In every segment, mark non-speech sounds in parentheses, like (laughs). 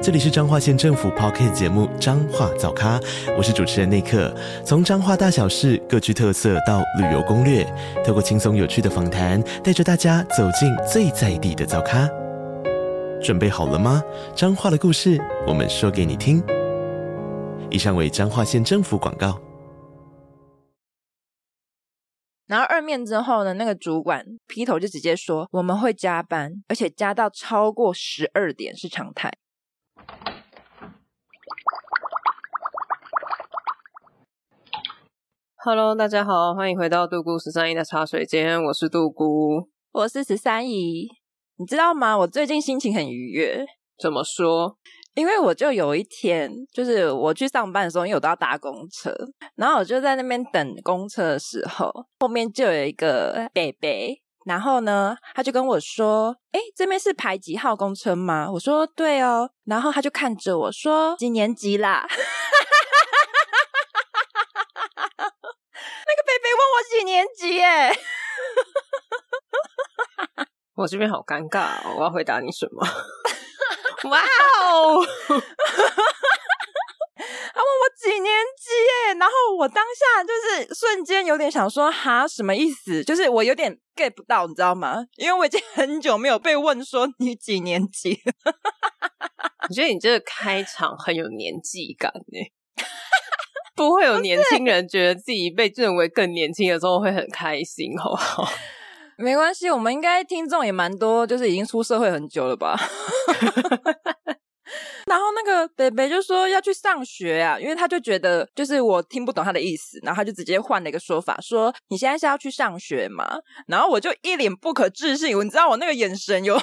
这里是彰化县政府 Podcast 节目《彰化早咖》，我是主持人内克。从彰化大小事各具特色到旅游攻略，透过轻松有趣的访谈，带着大家走进最在地的早咖。准备好了吗？彰化的故事，我们说给你听。以上为彰化县政府广告。然后二面之后呢，那个主管劈头就直接说：“我们会加班，而且加到超过十二点是常态。” Hello，大家好，欢迎回到杜姑十三姨的茶水间，我是杜姑，我是十三姨。你知道吗？我最近心情很愉悦。怎么说？因为我就有一天，就是我去上班的时候，因为我都要搭公车，然后我就在那边等公车的时候，后面就有一个伯伯，然后呢，他就跟我说：“哎，这边是排几号公车吗？”我说：“对哦。”然后他就看着我说：“几年级啦？” (laughs) 那个伯伯问我几年级？哎，我这边好尴尬哦，我要回答你什么？(laughs) 哇哦！他 (laughs) 问我几年级耶，然后我当下就是瞬间有点想说哈，什么意思？就是我有点 get 不到，你知道吗？因为我已经很久没有被问说你几年级。(laughs) 我觉得你这个开场很有年纪感耶，不会有年轻人觉得自己被认为更年轻的时候会很开心，好不好？没关系，我们应该听众也蛮多，就是已经出社会很久了吧。(laughs) 然后那个北北就说要去上学啊，因为他就觉得就是我听不懂他的意思，然后他就直接换了一个说法，说你现在是要去上学嘛？然后我就一脸不可置信，你知道我那个眼神有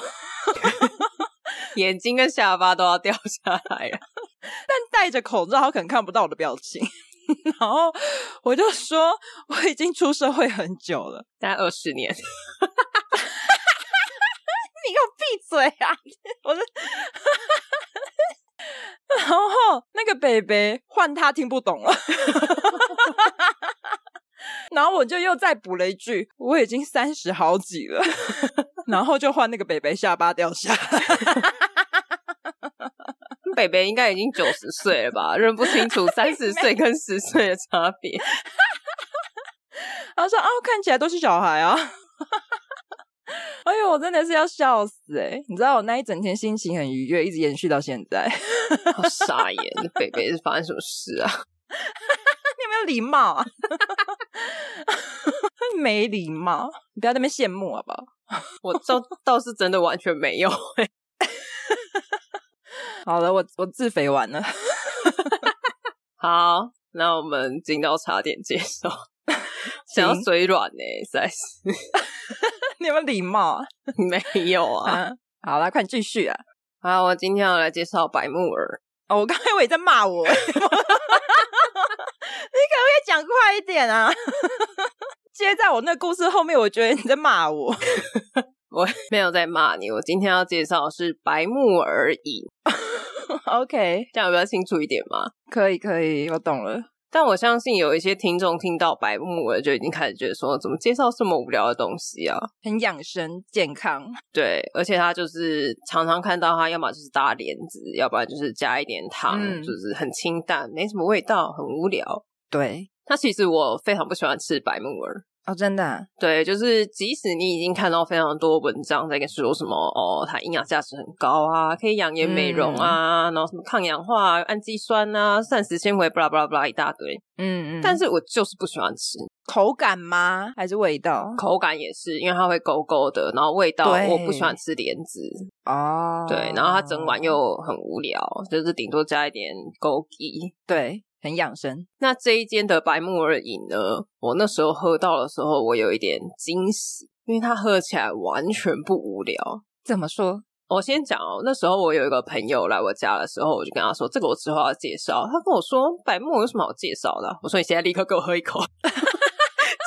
眼睛跟下巴都要掉下来了，但戴着口罩，他可能看不到我的表情。(laughs) 然后我就说我已经出社会很久了，大概二十年。(laughs) 你给我闭嘴啊！我是，(laughs) 然后那个北北换他听不懂了，然后我就又再补了一句：我已经三十好几了。然后就换那个北北下巴掉下来。北北应该已经九十岁了吧？认不清楚 (laughs) 三十岁跟十岁的差别。(laughs) 他说：“哦，看起来都是小孩啊。(laughs) ”哎呦，我真的是要笑死哎！你知道我那一整天心情很愉悦，一直延续到现在。好傻眼，北北是发生什么事啊？你有没有礼貌啊？没礼貌，你不要在那边羡慕好不好？我倒倒是真的完全没有哎。好了，我我自肥完了。(laughs) 好，那我们进到茶点介绍。想要嘴软呢，实在是。(laughs) 你有没有礼貌啊？(laughs) 没有啊。啊好了，快继续啊！好，我今天要来介绍白木耳。哦，我刚才以为你在骂我。你可不可以讲快一点啊？接在我那故事后面，我觉得你在骂我。我没有在骂你。我今天要介绍的是白木耳饮。(laughs) OK，这样有比较清楚一点吗？可以，可以，我懂了。但我相信有一些听众听到白木耳就已经开始觉得说，怎么介绍这么无聊的东西啊？很养生健康，(laughs) 对，而且他就是常常看到他，要么就是搭莲子，要不然就是加一点糖，嗯、就是很清淡，没什么味道，很无聊。对，那其实我非常不喜欢吃白木耳。哦，真的、啊，对，就是即使你已经看到非常多文章在跟说什么哦，它营养价值很高啊，可以养颜美容啊，嗯、然后什么抗氧化、氨基酸啊、膳食纤维，巴拉巴拉巴拉一大堆，嗯嗯，但是我就是不喜欢吃，口感吗？还是味道？口感也是，因为它会勾勾的，然后味道我不喜欢吃莲子。哦，对，然后它整碗又很无聊，就是顶多加一点枸杞，对。很养生。那这一间的白木耳饮呢？我那时候喝到的时候，我有一点惊喜，因为它喝起来完全不无聊。怎么说？我先讲哦。那时候我有一个朋友来我家的时候，我就跟他说：“这个我之后要介绍。”他跟我说：“白木耳有什么好介绍的？”我说：“你现在立刻给我喝一口。(laughs) ”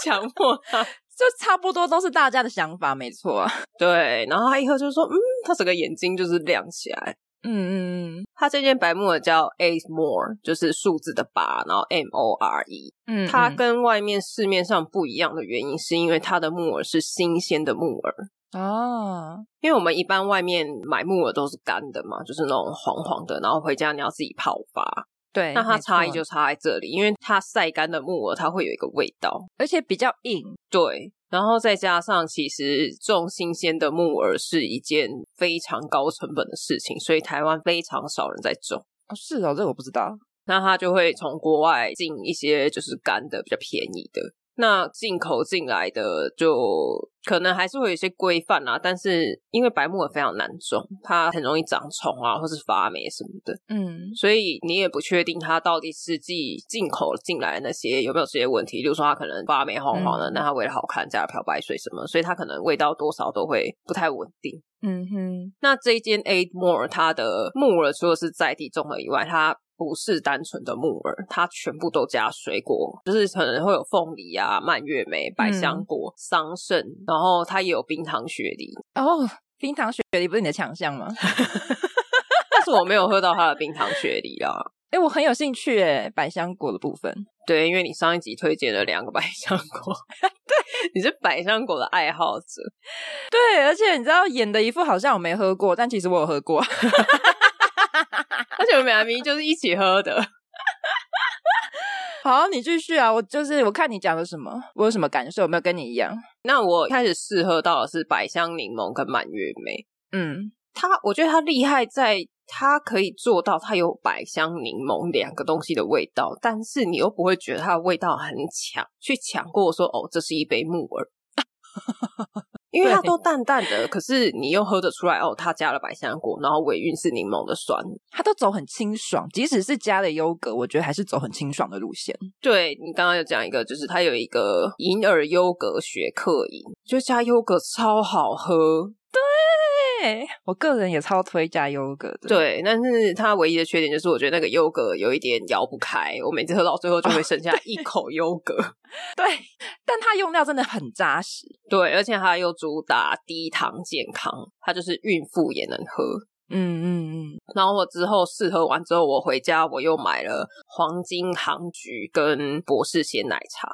强迫他。(laughs) 就差不多都是大家的想法，没错啊。(laughs) 对，然后他一喝就说，嗯，他整个眼睛就是亮起来。嗯嗯嗯，它这件白木耳叫 Eight More，就是数字的八，然后 M O R E。嗯，它跟外面市面上不一样的原因，是因为它的木耳是新鲜的木耳。哦，因为我们一般外面买木耳都是干的嘛，就是那种黄黄的，然后回家你要自己泡发。对，那它差异就差在这里，因为它晒干的木耳它会有一个味道，而且比较硬。对，然后再加上其实种新鲜的木耳是一件非常高成本的事情，所以台湾非常少人在种。哦，是哦，这个我不知道。那他就会从国外进一些就是干的比较便宜的。那进口进来的就可能还是会有一些规范啊，但是因为白木耳非常难种，它很容易长虫啊，或是发霉什么的，嗯，所以你也不确定它到底实际进口进来的那些有没有这些问题。例如说它可能发霉黄黄的，那、嗯、它为了好看加了漂白水什么，所以它可能味道多少都会不太稳定。嗯哼，那这一间 Eight More 它的木耳除了是在地种的以外，它不是单纯的木耳，它全部都加水果，就是可能会有凤梨啊、蔓越莓、百香果、嗯、桑葚，然后它也有冰糖雪梨。哦，冰糖雪梨不是你的强项吗？(laughs) 但是我没有喝到它的冰糖雪梨啊。哎、欸，我很有兴趣哎，百香果的部分。对，因为你上一集推荐了两个百香果，(laughs) 对，你是百香果的爱好者。对，而且你知道演的一副好像我没喝过，但其实我有喝过。(laughs) 而且我们俩明明就是一起喝的。(laughs) 好，你继续啊！我就是我看你讲的什么，我有什么感受？有没有跟你一样？那我开始试喝到的是百香柠檬跟满月梅。嗯，它我觉得它厉害在它可以做到它有百香柠檬两个东西的味道，但是你又不会觉得它的味道很强，去抢过说哦，这是一杯木耳。(laughs) 因为它都淡淡的，可是你又喝得出来哦，它加了百香果，然后尾韵是柠檬的酸，它都走很清爽。即使是加了优格，我觉得还是走很清爽的路线。对，你刚刚有讲一个，就是它有一个银耳优格雪克饮，就加优格超好喝。对，我个人也超推加优格的。对，但是它唯一的缺点就是，我觉得那个优格有一点摇不开，我每次喝到最后就会剩下一口优格。(laughs) 对，但它用料真的很扎实。对，而且它又主打低糖健康，它就是孕妇也能喝。嗯嗯嗯。然后我之后试喝完之后，我回家我又买了黄金杭菊跟博士鲜奶茶。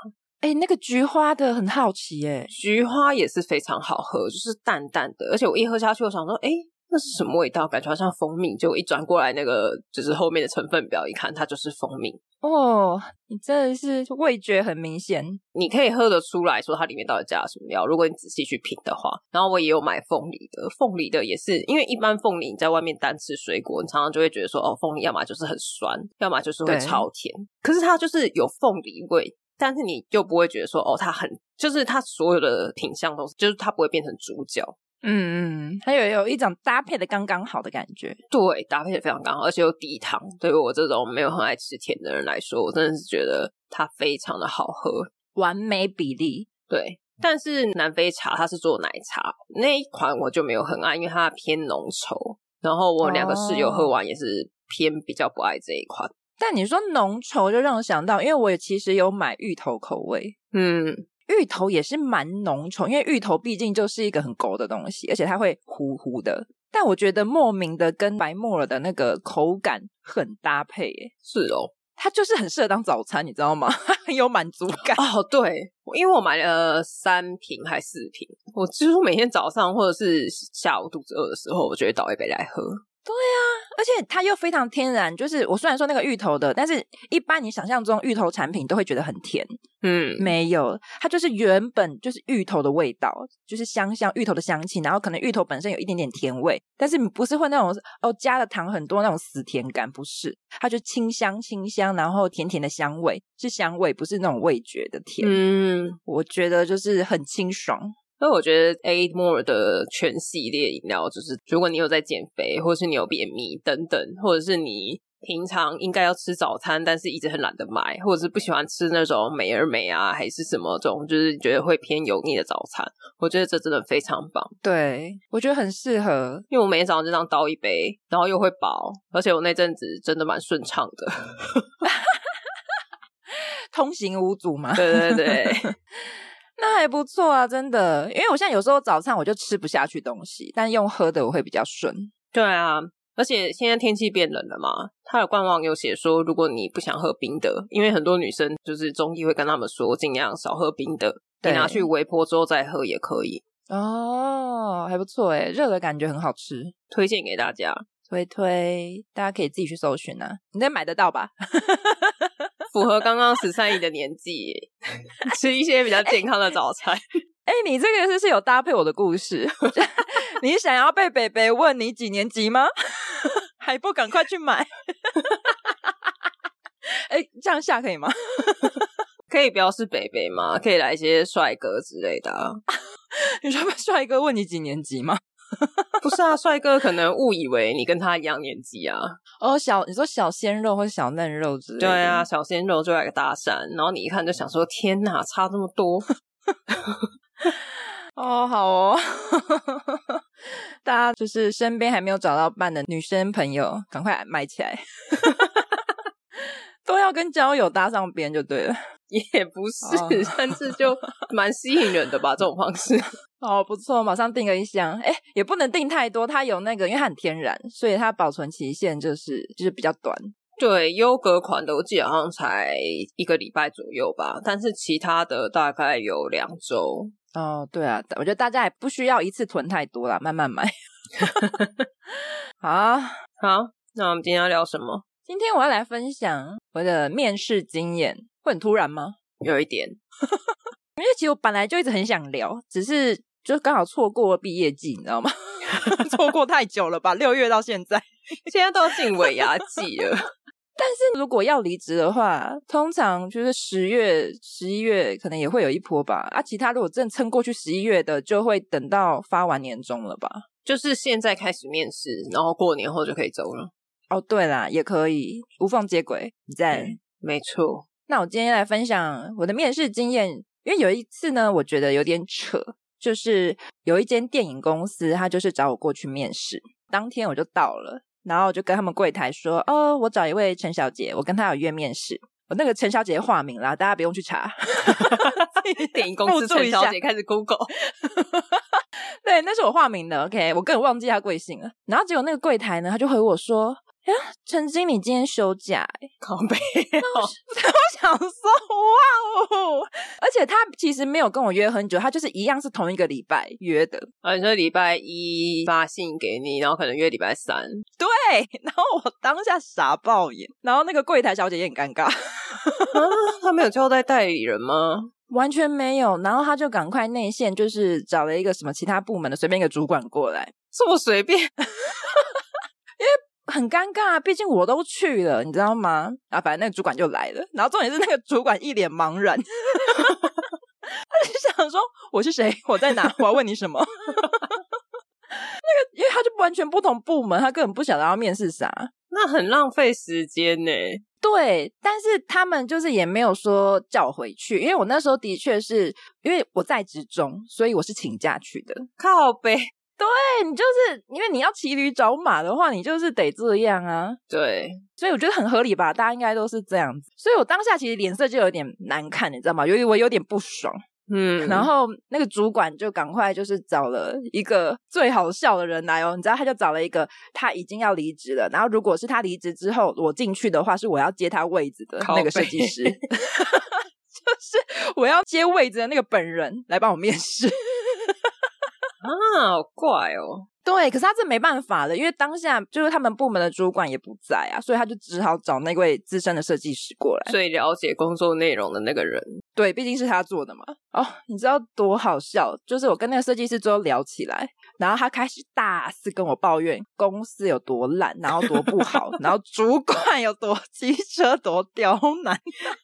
哎，那个菊花的很好奇耶，菊花也是非常好喝，就是淡淡的，而且我一喝下去，我想说，哎，那是什么味道？感觉好像蜂蜜。就一转过来，那个就是后面的成分表，一看它就是蜂蜜。哦，你真的是味觉很明显，你可以喝得出来说它里面到底加了什么料。如果你仔细去品的话，然后我也有买凤梨的，凤梨的也是，因为一般凤梨你在外面单吃水果，你常常就会觉得说，哦，凤梨要么就是很酸，要么就是会超甜，可是它就是有凤梨味。但是你又不会觉得说哦，它很就是它所有的品相都是，就是它不会变成主角。嗯嗯，还有有一种搭配的刚刚好的感觉。对，搭配的非常刚好，而且又低糖。对于我这种没有很爱吃甜的人来说，我真的是觉得它非常的好喝，完美比例。对，但是南非茶它是做奶茶那一款，我就没有很爱，因为它偏浓稠。然后我两个室友喝完也是偏比较不爱这一款。但你说浓稠，就让我想到，因为我也其实有买芋头口味，嗯，芋头也是蛮浓稠，因为芋头毕竟就是一个很勾的东西，而且它会糊糊的。但我觉得莫名的跟白木耳的那个口感很搭配，耶。是哦，它就是很适合当早餐，你知道吗？很 (laughs) 有满足感哦。对，因为我买了三瓶还四瓶，我几乎每天早上或者是下午肚子饿的时候，我就会倒一杯来喝。对啊，而且它又非常天然。就是我虽然说那个芋头的，但是一般你想象中芋头产品都会觉得很甜。嗯，没有，它就是原本就是芋头的味道，就是香香芋头的香气，然后可能芋头本身有一点点甜味，但是不是会那种哦加了糖很多那种死甜感，不是，它就清香清香，然后甜甜的香味，是香味，不是那种味觉的甜。嗯，我觉得就是很清爽。所以我觉得 Eight More 的全系列饮料，就是如果你有在减肥，或者是你有便秘等等，或者是你平常应该要吃早餐，但是一直很懒得买，或者是不喜欢吃那种美而美啊，还是什么这种，就是觉得会偏油腻的早餐，我觉得这真的非常棒。对，我觉得很适合，因为我每天早上就这样倒一杯，然后又会饱，而且我那阵子真的蛮顺畅的，(laughs) 通行无阻嘛。对对对。(laughs) 那还不错啊，真的。因为我现在有时候早餐我就吃不下去东西，但用喝的我会比较顺。对啊，而且现在天气变冷了嘛，他的官网有写说，如果你不想喝冰的，因为很多女生就是中医会跟他们说，尽量少喝冰的，你拿去微波之后再喝也可以。哦，还不错诶，热的感觉很好吃，推荐给大家。推推，大家可以自己去搜寻啊，你得买得到吧？(laughs) 符合刚刚十三姨的年纪，(laughs) 吃一些比较健康的早餐。哎、欸，你这个是是有搭配我的故事？(laughs) 你想要被北北问你几年级吗？(laughs) 还不赶快去买？哎、欸，这样下可以吗？可以不要是北北吗？可以来一些帅哥之类的、啊。你说帅哥问你几年级吗？(laughs) 不是啊，帅哥可能误以为你跟他一样年纪啊。哦，小你说小鲜肉或者小嫩肉之类的。对啊，小鲜肉就来个搭讪，然后你一看就想说：天哪，差这么多！(laughs) 哦，好哦，(laughs) 大家就是身边还没有找到伴的女生朋友，赶快买起来，都要跟交友搭上边就对了。(laughs) 也不是，哦、但是就蛮吸引人的吧，这种方式。(laughs) 哦，不错，马上订个一箱。哎，也不能订太多，它有那个，因为它很天然，所以它保存期限就是就是比较短。对，优格款的我记得好像才一个礼拜左右吧，但是其他的大概有两周。哦，对啊，我觉得大家也不需要一次囤太多啦，慢慢买。(laughs) 好好，那我们今天要聊什么？今天我要来分享我的面试经验。会很突然吗？有一点，(laughs) 因为其实我本来就一直很想聊，只是就刚好错过了毕业季，你知道吗？(laughs) 错过太久了吧？六月到现在，(laughs) 现在都要进尾牙季了。但是如果要离职的话，通常就是十月、十一月可能也会有一波吧。啊，其他如果真的撑过去十一月的，就会等到发完年终了吧？就是现在开始面试，然后过年后就可以走了。哦，对啦，也可以无缝接轨，你在、嗯、没错。那我今天来分享我的面试经验，因为有一次呢，我觉得有点扯，就是有一间电影公司，他就是找我过去面试，当天我就到了，然后我就跟他们柜台说：“哦，我找一位陈小姐，我跟她有约面试。”我那个陈小姐化名啦，大家不用去查。(laughs) (laughs) 电影公司 (laughs) 陈小姐开始 Google，对，那是我化名的。OK，我根本忘记她贵姓了。然后结果那个柜台呢，他就回我说。呀，陈经理今天休假哎，(laughs) 靠背哦！(laughs) 我想说，哇哦！而且他其实没有跟我约很久，他就是一样是同一个礼拜约的。啊，你说礼拜一发信给你，然后可能约礼拜三。对，然后我当下傻爆眼，然后那个柜台小姐也很尴尬。啊，他没有交代代理人吗？完全没有。然后他就赶快内线，就是找了一个什么其他部门的随便一个主管过来，这么随便。(laughs) 很尴尬，毕竟我都去了，你知道吗？啊，反正那个主管就来了，然后重点是那个主管一脸茫然，(laughs) 他就想说我是谁，我在哪，我要问你什么？(laughs) 那个，因为他就完全不同部门，他根本不晓得要面试啥，那很浪费时间呢。对，但是他们就是也没有说叫我回去，因为我那时候的确是因为我在职中，所以我是请假去的，靠北。对，你就是因为你要骑驴找马的话，你就是得这样啊。对，所以我觉得很合理吧，大家应该都是这样子。所以我当下其实脸色就有点难看，你知道吗？由于我有点不爽，嗯，然后那个主管就赶快就是找了一个最好笑的人来哦，你知道，他就找了一个他已经要离职了，然后如果是他离职之后我进去的话，是我要接他位置的那个设计师，(laughs) 就是我要接位置的那个本人来帮我面试。啊，好怪哦！对，可是他这没办法的，因为当下就是他们部门的主管也不在啊，所以他就只好找那位资深的设计师过来，最了解工作内容的那个人。对，毕竟是他做的嘛。哦，你知道多好笑？就是我跟那个设计师最后聊起来，然后他开始大肆跟我抱怨公司有多烂，然后多不好，然后主管有多 (laughs) 机车，多刁难，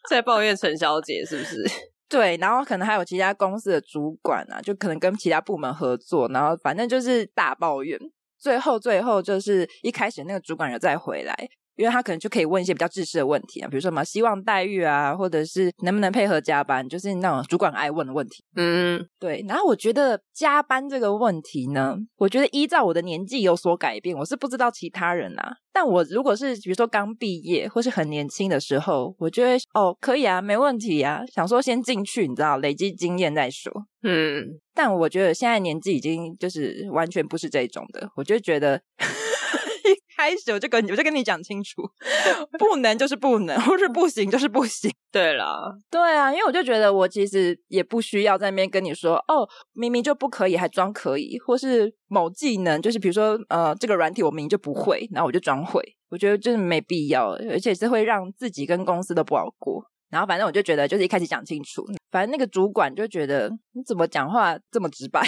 在抱怨陈小姐是不是？对，然后可能还有其他公司的主管啊，就可能跟其他部门合作，然后反正就是大抱怨。最后，最后就是一开始那个主管有再回来，因因为他可能就可以问一些比较制式的问题啊，比如说什么希望待遇啊，或者是能不能配合加班，就是那种主管爱问的问题。嗯，对。然后我觉得加班这个问题呢，我觉得依照我的年纪有所改变，我是不知道其他人啊。但我如果是比如说刚毕业或是很年轻的时候，我就会哦可以啊，没问题啊，想说先进去，你知道，累积经验再说。嗯，但我觉得现在年纪已经就是完全不是这种的，我就觉得。开始我就跟你我就跟你讲清楚，(laughs) 不能就是不能，或是不行就是不行。对啦，对啊，因为我就觉得我其实也不需要在那边跟你说哦，明明就不可以还装可以，或是某技能就是比如说呃这个软体我明明就不会，然后我就装会，我觉得就是没必要，而且是会让自己跟公司都不好过。然后反正我就觉得就是一开始讲清楚，反正那个主管就觉得你怎么讲话这么直白，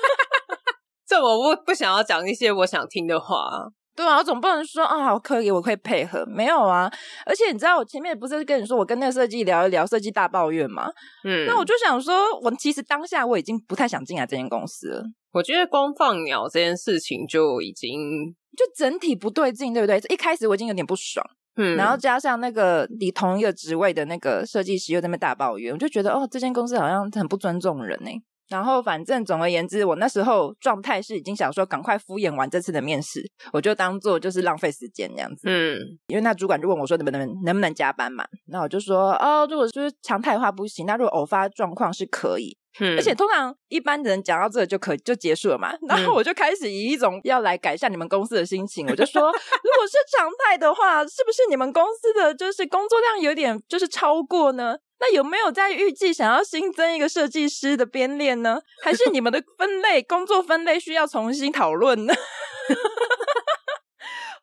(laughs) 这我不不想要讲一些我想听的话。对啊，我总不能说啊，好可以，我可以配合。没有啊，而且你知道，我前面不是跟你说，我跟那个设计聊一聊，设计大抱怨嘛。嗯，那我就想说，我其实当下我已经不太想进来这间公司了。我觉得光放鸟这件事情就已经就整体不对劲，对不对？一开始我已经有点不爽，嗯，然后加上那个你同一个职位的那个设计师又在那边大抱怨，我就觉得哦，这间公司好像很不尊重人呢。然后，反正总而言之，我那时候状态是已经想说赶快敷衍完这次的面试，我就当做就是浪费时间这样子。嗯，因为那主管就问我说能不能能不能加班嘛，那我就说哦，如果就是常态化不行，那如果偶发状况是可以。嗯，而且通常一般的人讲到这个就可就结束了嘛。然后我就开始以一种要来改善你们公司的心情，我就说，如果是常态的话，是不是你们公司的就是工作量有点就是超过呢？那有没有在预计想要新增一个设计师的编练呢？还是你们的分类工作分类需要重新讨论呢？(laughs)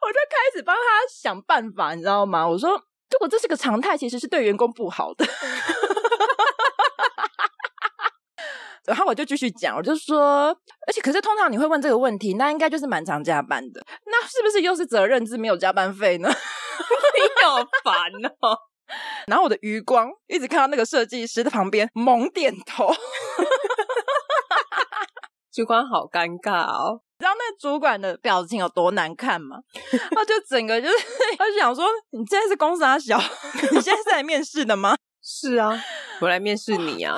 我就开始帮他想办法，你知道吗？我说，如果这是个常态，其实是对员工不好的。然后我就继续讲，我就说，而且可是通常你会问这个问题，那应该就是蛮常加班的，那是不是又是责任制没有加班费呢？(laughs) 你好烦哦。然后我的余光一直看到那个设计师的旁边猛点头，(laughs) 主管好尴尬哦。你知道那主管的表情有多难看吗？他就整个就是，他就想说：“你现在是公司阿小，(laughs) 你现在是来面试的吗？”“是啊，我来面试你啊。”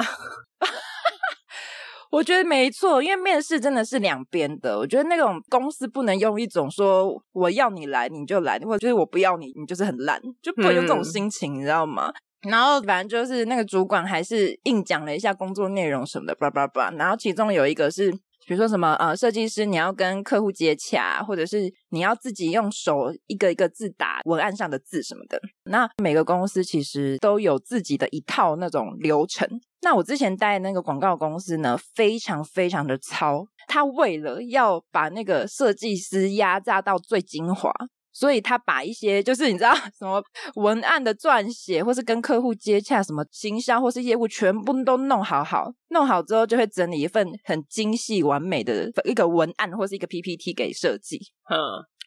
我觉得没错，因为面试真的是两边的。我觉得那种公司不能用一种说我要你来你就来，或者就是我不要你你就是很烂，就不能有这种心情，嗯、你知道吗？然后反正就是那个主管还是硬讲了一下工作内容什么的，叭叭叭。然后其中有一个是。比如说什么呃，设计师你要跟客户接洽，或者是你要自己用手一个一个字打文案上的字什么的。那每个公司其实都有自己的一套那种流程。那我之前待的那个广告公司呢，非常非常的糙。他为了要把那个设计师压榨到最精华。所以他把一些就是你知道 (laughs) 什么文案的撰写，或是跟客户接洽什么行销或是业务，全部都弄好好，弄好之后就会整理一份很精细完美的一个文案或是一个 PPT 给设计。嗯，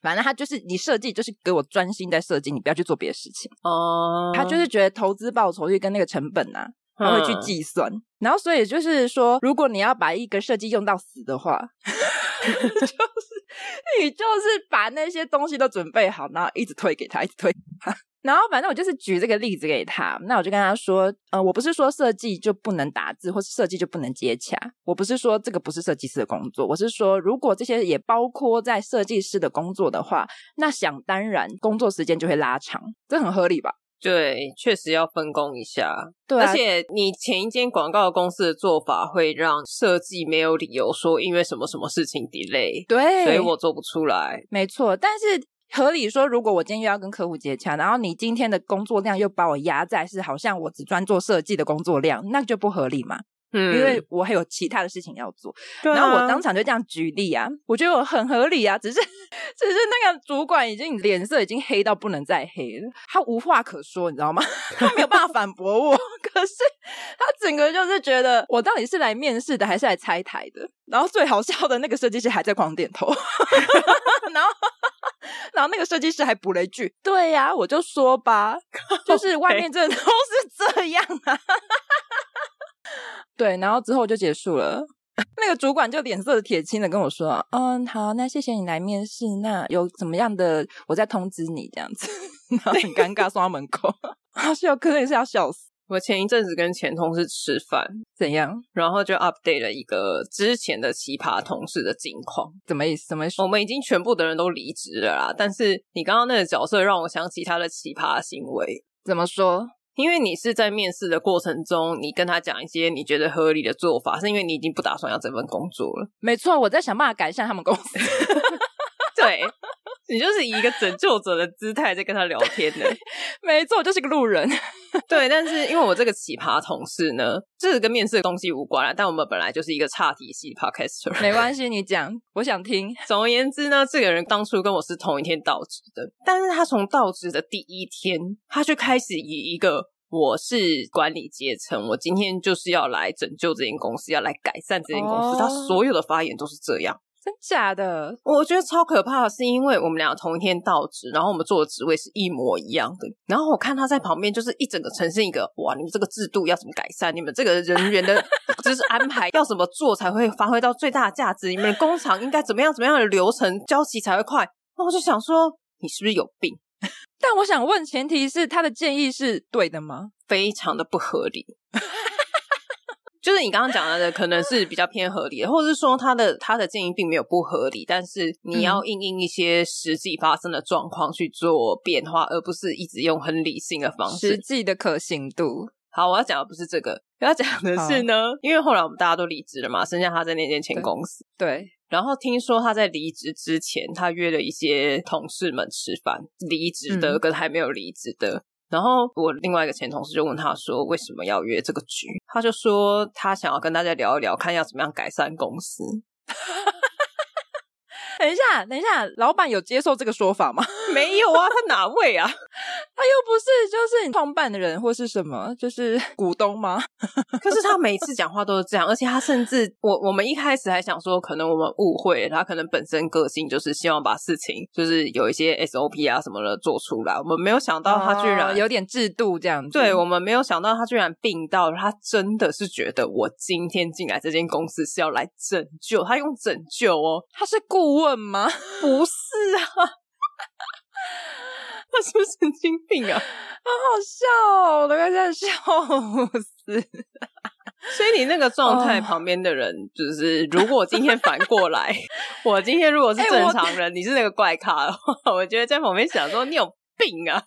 反正他就是你设计就是给我专心在设计，你不要去做别的事情。哦，他就是觉得投资报酬率跟那个成本啊，他会去计算。嗯，然后所以就是说，如果你要把一个设计用到死的话，(laughs) 就是。你就是把那些东西都准备好，然后一直推给他，一直推给他。然后反正我就是举这个例子给他。那我就跟他说，呃，我不是说设计就不能打字，或是设计就不能接洽。我不是说这个不是设计师的工作。我是说，如果这些也包括在设计师的工作的话，那想当然工作时间就会拉长，这很合理吧？对，确实要分工一下。对啊，而且你前一间广告公司的做法会让设计没有理由说因为什么什么事情 delay。对，所以我做不出来。没错，但是合理说，如果我今天又要跟客户接洽，然后你今天的工作量又把我压在是好像我只专做设计的工作量，那就不合理嘛。嗯，因为我还有其他的事情要做，啊、然后我当场就这样举例啊，我觉得我很合理啊，只是 (laughs) 只是那个主管已经脸色已经黑到不能再黑了，他无话可说，你知道吗？(laughs) 他没有办法反驳我，可是他整个就是觉得我到底是来面试的还是来拆台的？然后最好笑的那个设计师还在狂点头，(laughs) 然后然后那个设计师还补了一句：“对呀、啊，我就说吧，就是外面真的都是这样啊。” (laughs) 对，然后之后就结束了。(laughs) 那个主管就脸色铁青的跟我说：“嗯，好，那谢谢你来面试，那有怎么样的，我再通知你这样子。”然后很尴尬，送到门口，(laughs) 好笑，可能也是要笑死。我前一阵子跟前同事吃饭，怎样？然后就 update 了一个之前的奇葩同事的近况，怎么意思？怎么？我们已经全部的人都离职了啦。但是你刚刚那个角色让我想起他的奇葩行为。怎么说？因为你是在面试的过程中，你跟他讲一些你觉得合理的做法，是因为你已经不打算要这份工作了。没错，我在想办法改善他们公司。(laughs) 对。你就是以一个拯救者的姿态在跟他聊天的，没错，我就是个路人。对，但是因为我这个奇葩同事呢，这是跟面试的东西无关了。但我们本来就是一个差题系 podcaster，没关系，你讲，我想听。总而言之呢，这个人当初跟我是同一天到职的，但是他从到职的第一天，他就开始以一个我是管理阶层，我今天就是要来拯救这间公司，要来改善这间公司，oh. 他所有的发言都是这样。真假的？我觉得超可怕的是，因为我们俩同一天到职，然后我们做的职位是一模一样的。然后我看他在旁边，就是一整个呈现一个哇，你们这个制度要怎么改善？你们这个人员的 (laughs) 就是安排要怎么做才会发挥到最大的价值？你们的工厂应该怎么样怎么样的流程交期才会快？那我就想说，你是不是有病？(laughs) 但我想问，前提是他的建议是对的吗？非常的不合理。就是你刚刚讲的，可能是比较偏合理的，或者是说他的他的建议并没有不合理，但是你要应应一些实际发生的状况去做变化，而不是一直用很理性的方式。实际的可行度。好，我要讲的不是这个，我要讲的是呢，因为后来我们大家都离职了嘛，剩下他在那间前公司。对。对。然后听说他在离职之前，他约了一些同事们吃饭，离职的跟还没有离职的。嗯然后我另外一个前同事就问他说：“为什么要约这个局？”他就说：“他想要跟大家聊一聊，看要怎么样改善公司。(laughs) ”等一下，等一下，老板有接受这个说法吗？没有啊，他哪位啊？他又不是就是创办的人或是什么，就是 (laughs) 股东吗？(laughs) 可是他每次讲话都是这样，而且他甚至我我们一开始还想说，可能我们误会他，可能本身个性就是希望把事情就是有一些 SOP 啊什么的做出来，我们没有想到他居然、哦、有点制度这样子。对，我们没有想到他居然病到他真的是觉得我今天进来这间公司是要来拯救，他用拯救哦，他是顾问吗？不是啊。(laughs) 他是不是神经病啊？好好笑哦，我都快在笑死。所以你那个状态旁边的人，就是如果今天反过来，(laughs) 我今天如果是正常人，欸、你是那个怪咖的话，我觉得在旁边想说你有病啊！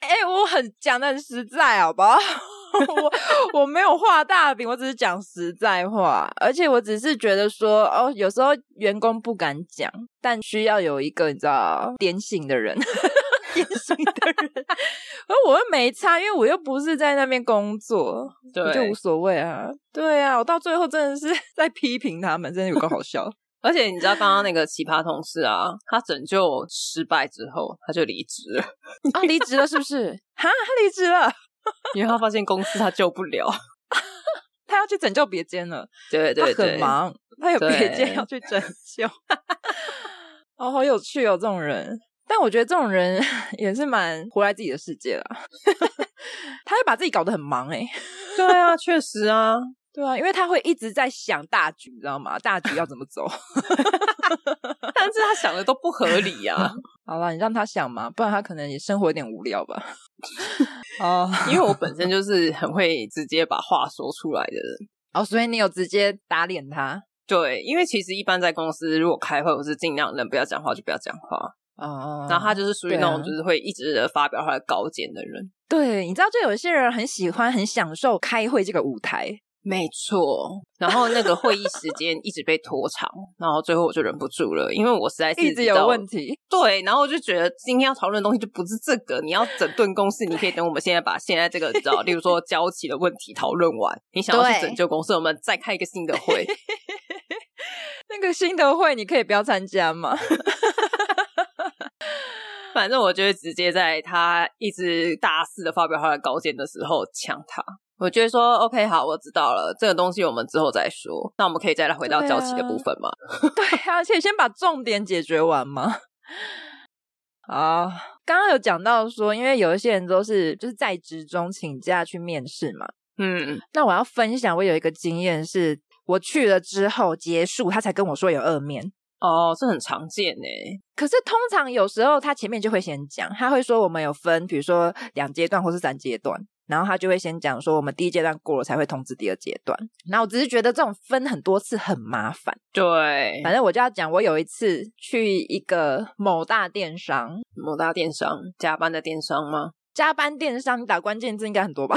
哎、欸，我很讲的很实在，好不好？(laughs) 我我没有画大饼，我只是讲实在话，而且我只是觉得说，哦，有时候员工不敢讲，但需要有一个你知道点醒的人。典型的人，而我又没差，因为我又不是在那边工作，对，就无所谓啊。对啊，我到最后真的是在批评他们，真的有够好笑。(laughs) 而且你知道，刚刚那个奇葩同事啊，他拯救失败之后，他就离职了。(laughs) 啊，离职了是不是？哈，他离职了，(laughs) 因为他发现公司他救不了，他要去拯救别间了。对对对，他很忙，他有别间要去拯救。哦，好有趣哦，这种人。但我觉得这种人 (laughs) 也是蛮活在自己的世界了，(laughs) 他会把自己搞得很忙哎、欸。对啊，确实啊，(laughs) 对啊，因为他会一直在想大局，你知道吗？大局要怎么走？但是他想的都不合理呀、啊。好了，你让他想嘛，不然他可能也生活有点无聊吧。哦，因为我本身就是很会直接把话说出来的人，哦，所以你有直接打脸他？对，因为其实一般在公司如果开会，我是尽量能不要讲话就不要讲话。哦，然后他就是属于那种就是会一直发表他的高见的人。对，你知道，就有些人很喜欢、很享受开会这个舞台。没错，然后那个会议时间一直被拖长，然后最后我就忍不住了，因为我实在是一直有问题。对，然后我就觉得今天要讨论的东西就不是这个，你要整顿公司，你可以等我们现在把现在这个，知道，例如说交期的问题讨论完，你想要去拯救公司，我们再开一个新的会。(laughs) 那个新的会你可以不要参加吗？(laughs) 反正我就会直接在他一直大肆的发表他的高见的时候呛他。我觉得说 OK 好，我知道了，这个东西我们之后再说。那我们可以再来回到交期的部分吗？(laughs) 对啊，而且先把重点解决完嘛。啊，刚刚有讲到说，因为有一些人都是就是在职中请假去面试嘛。嗯，那我要分享，我有一个经验是，我去了之后结束，他才跟我说有二面。哦，这很常见呢。可是通常有时候他前面就会先讲，他会说我们有分，比如说两阶段或是三阶段，然后他就会先讲说我们第一阶段过了才会通知第二阶段。然后我只是觉得这种分很多次很麻烦。对，反正我就要讲，我有一次去一个某大电商，某大电商加班的电商吗？加班电商，你打关键字应该很多吧？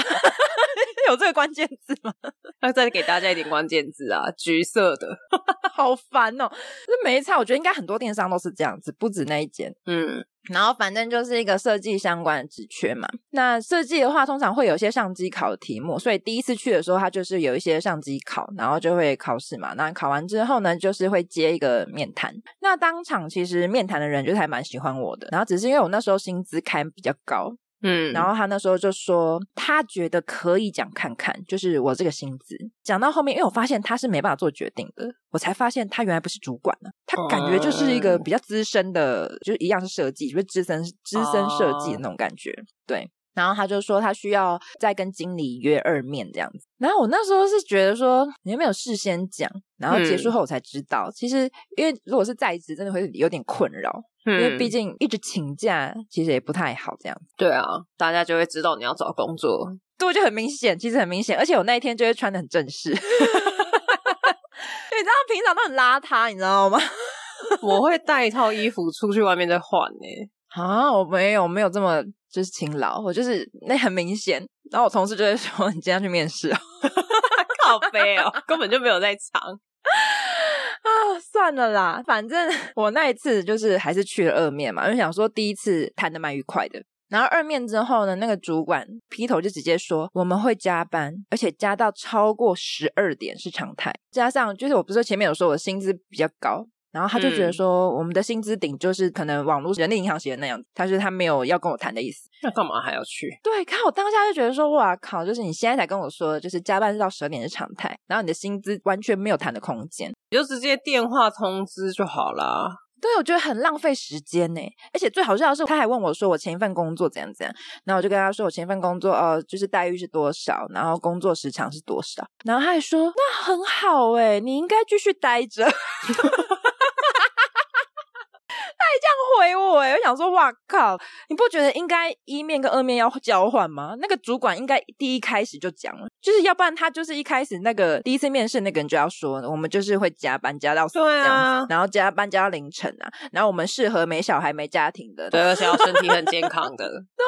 有这个关键字吗？(laughs) 那再给大家一点关键字啊，橘色的，(laughs) 好烦哦！这没差，我觉得应该很多电商都是这样子，不止那一间。嗯，然后反正就是一个设计相关的职缺嘛。那设计的话，通常会有一些上机考的题目，所以第一次去的时候，它就是有一些上机考，然后就会考试嘛。那考完之后呢，就是会接一个面谈。那当场其实面谈的人就是还蛮喜欢我的，然后只是因为我那时候薪资开比较高。嗯，然后他那时候就说，他觉得可以讲看看，就是我这个薪资。讲到后面，因为我发现他是没办法做决定的，我才发现他原来不是主管呢，他感觉就是一个比较资深的，就是一样是设计，就是资深资深设计的那种感觉，对。然后他就说他需要再跟经理约二面这样子。然后我那时候是觉得说你有没有事先讲，然后结束后我才知道，嗯、其实因为如果是在职，真的会有点困扰，嗯、因为毕竟一直请假其实也不太好这样子。对啊，大家就会知道你要找工作，对，就很明显，其实很明显。而且我那一天就会穿的很正式，(laughs) 你知道平常都很邋遢，你知道吗？(laughs) 我会带一套衣服出去外面再换呢。啊，我没有没有这么。就是勤劳，我就是那很明显。然后我同事就会说：“ (laughs) 你今天要去面试哦，靠背哦，根本就没有在场啊。”算了啦，反正 (laughs) 我那一次就是还是去了二面嘛，因为想说第一次谈的蛮愉快的。然后二面之后呢，那个主管劈头就直接说：“我们会加班，而且加到超过十二点是常态。加上就是我不是说前面有说我的薪资比较高。”然后他就觉得说，我们的薪资顶就是可能网络人力银行写的那样子，他说他没有要跟我谈的意思。那干嘛还要去？对，看我当下就觉得说，哇靠，就是你现在才跟我说，就是加班是到十二点是常态，然后你的薪资完全没有谈的空间，你就直接电话通知就好了。对，我觉得很浪费时间呢。而且最好笑的是，他还问我说我前一份工作怎样怎样，然后我就跟他说我前一份工作哦，就是待遇是多少，然后工作时长是多少，然后他还说那很好哎，你应该继续待着。(laughs) 这样回我诶，我想说，哇靠！你不觉得应该一面跟二面要交换吗？那个主管应该第一开始就讲了，就是要不然他就是一开始那个第一次面试那个人就要说，我们就是会加班加到对啊，然后加班加到凌晨啊，然后我们适合没小孩没家庭的，对，而且要身体很健康的，(laughs) 对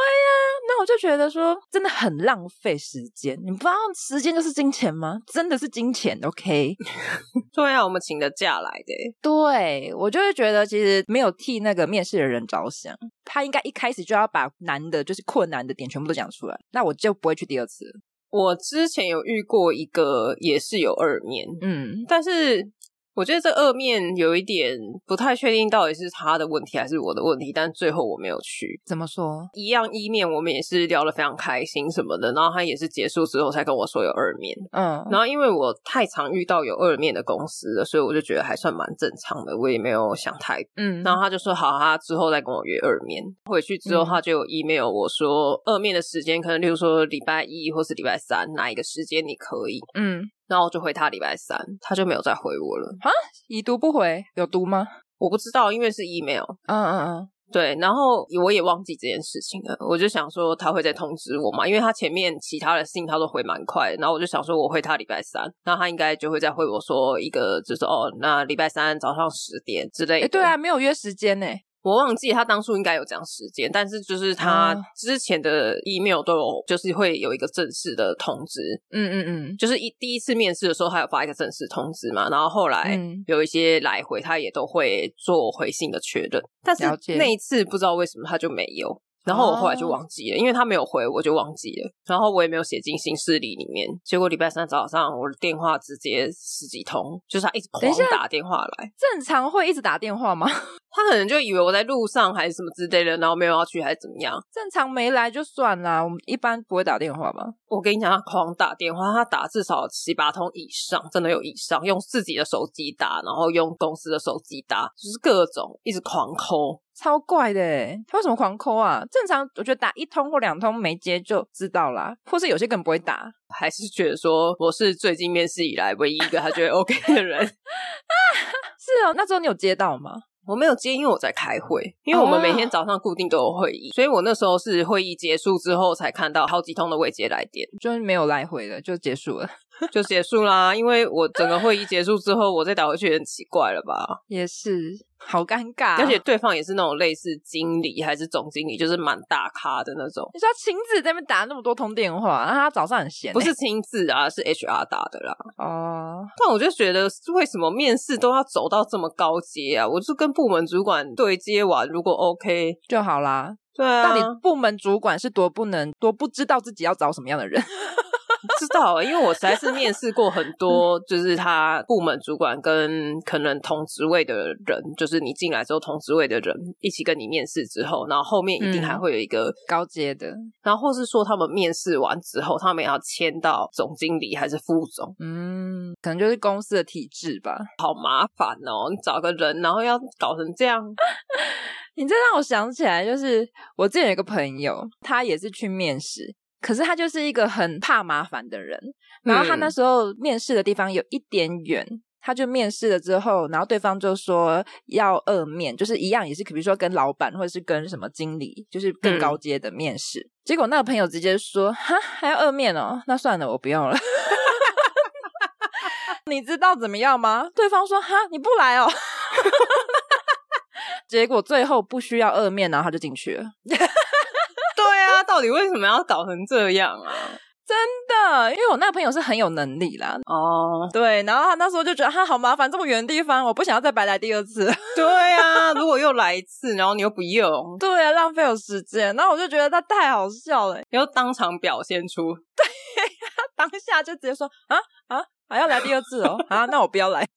我就觉得说，真的很浪费时间。你不知道时间就是金钱吗？真的是金钱，OK？(laughs) 对啊，我们请的假来的。对，我就会觉得，其实没有替那个面试的人着想，他应该一开始就要把难的，就是困难的点全部都讲出来，那我就不会去第二次。我之前有遇过一个，也是有二面，嗯，但是。我觉得这二面有一点不太确定，到底是他的问题还是我的问题。但最后我没有去。怎么说？一样一面，我们也是聊得非常开心什么的。然后他也是结束之后才跟我说有二面。嗯。然后因为我太常遇到有二面的公司了，所以我就觉得还算蛮正常的。我也没有想太多。嗯。然后他就说好，他之后再跟我约二面。回去之后他就有 email 我说二面的时间可能，例如说礼拜一或是礼拜三哪一个时间你可以。嗯。然后我就回他礼拜三，他就没有再回我了。啊，已读不回，有读吗？我不知道，因为是 email。嗯嗯嗯，对。然后我也忘记这件事情了。我就想说他会再通知我嘛，因为他前面其他的信他都回蛮快的。然后我就想说我回他礼拜三，那他应该就会再回我说一个，就是哦，那礼拜三早上十点之类的。对啊，没有约时间呢。我忘记他当初应该有讲时间，但是就是他之前的 email 都有，就是会有一个正式的通知。嗯嗯嗯，就是一第一次面试的时候，他有发一个正式通知嘛，然后后来有一些来回，他也都会做回信的确认。但是那一次不知道为什么他就没有。然后我后来就忘记了，因为他没有回，我就忘记了。然后我也没有写进行事历里面。结果礼拜三早上，我的电话直接十几通，就是他一直狂打电话来。正常会一直打电话吗？(laughs) 他可能就以为我在路上还是什么之类的，然后没有要去还是怎么样。正常没来就算啦，我们一般不会打电话吧？我跟你讲，他狂打电话，他打至少七八通以上，真的有以上。用自己的手机打，然后用公司的手机打，就是各种一直狂 call。超怪的诶，他为什么狂 call 啊？正常我觉得打一通或两通没接就知道啦，或是有些根本不会打，还是觉得说我是最近面试以来唯一一个他觉得 OK 的人啊。(laughs) 是哦，那时候你有接到吗？我没有接，因为我在开会，因为我们每天早上固定都有会议，oh. 所以我那时候是会议结束之后才看到好几通的未接来电，就是没有来回的就结束了。(laughs) 就结束啦，因为我整个会议结束之后，我再打回去也很奇怪了吧？也是，好尴尬。而且对方也是那种类似经理还是总经理，就是蛮大咖的那种。你说他亲自在那边打那么多通电话，那他早上很闲、欸？不是亲自啊，是 HR 打的啦。哦，但我就觉得，为什么面试都要走到这么高阶啊？我就跟部门主管对接完，如果 OK 就好啦。对啊，到底部门主管是多不能、多不知道自己要找什么样的人？不知道，因为我实在是面试过很多，就是他部门主管跟可能同职位的人，就是你进来之后同职位的人一起跟你面试之后，然后后面一定还会有一个、嗯、高阶的，然后或是说他们面试完之后，他们要签到总经理还是副总，嗯，可能就是公司的体制吧，好麻烦哦，你找个人，然后要搞成这样，(laughs) 你这让我想起来，就是我之前有一个朋友，他也是去面试。可是他就是一个很怕麻烦的人，然后他那时候面试的地方有一点远，嗯、他就面试了之后，然后对方就说要二面，就是一样也是，比如说跟老板或者是跟什么经理，就是更高阶的面试。嗯、结果那个朋友直接说：“哈，还要二面哦，那算了，我不用了。(laughs) ”你知道怎么样吗？对方说：“哈，你不来哦。(laughs) ”结果最后不需要二面，然后他就进去了。他到底为什么要搞成这样啊？真的，因为我那个朋友是很有能力啦。哦，对，然后他那时候就觉得他好麻烦，这么远的地方，我不想要再白来第二次。对啊，(laughs) 如果又来一次，然后你又不用，对啊，浪费我时间。然后我就觉得他太好笑了，又当场表现出，(laughs) 对，他当下就直接说啊啊，还要来第二次哦，啊，那我不要来。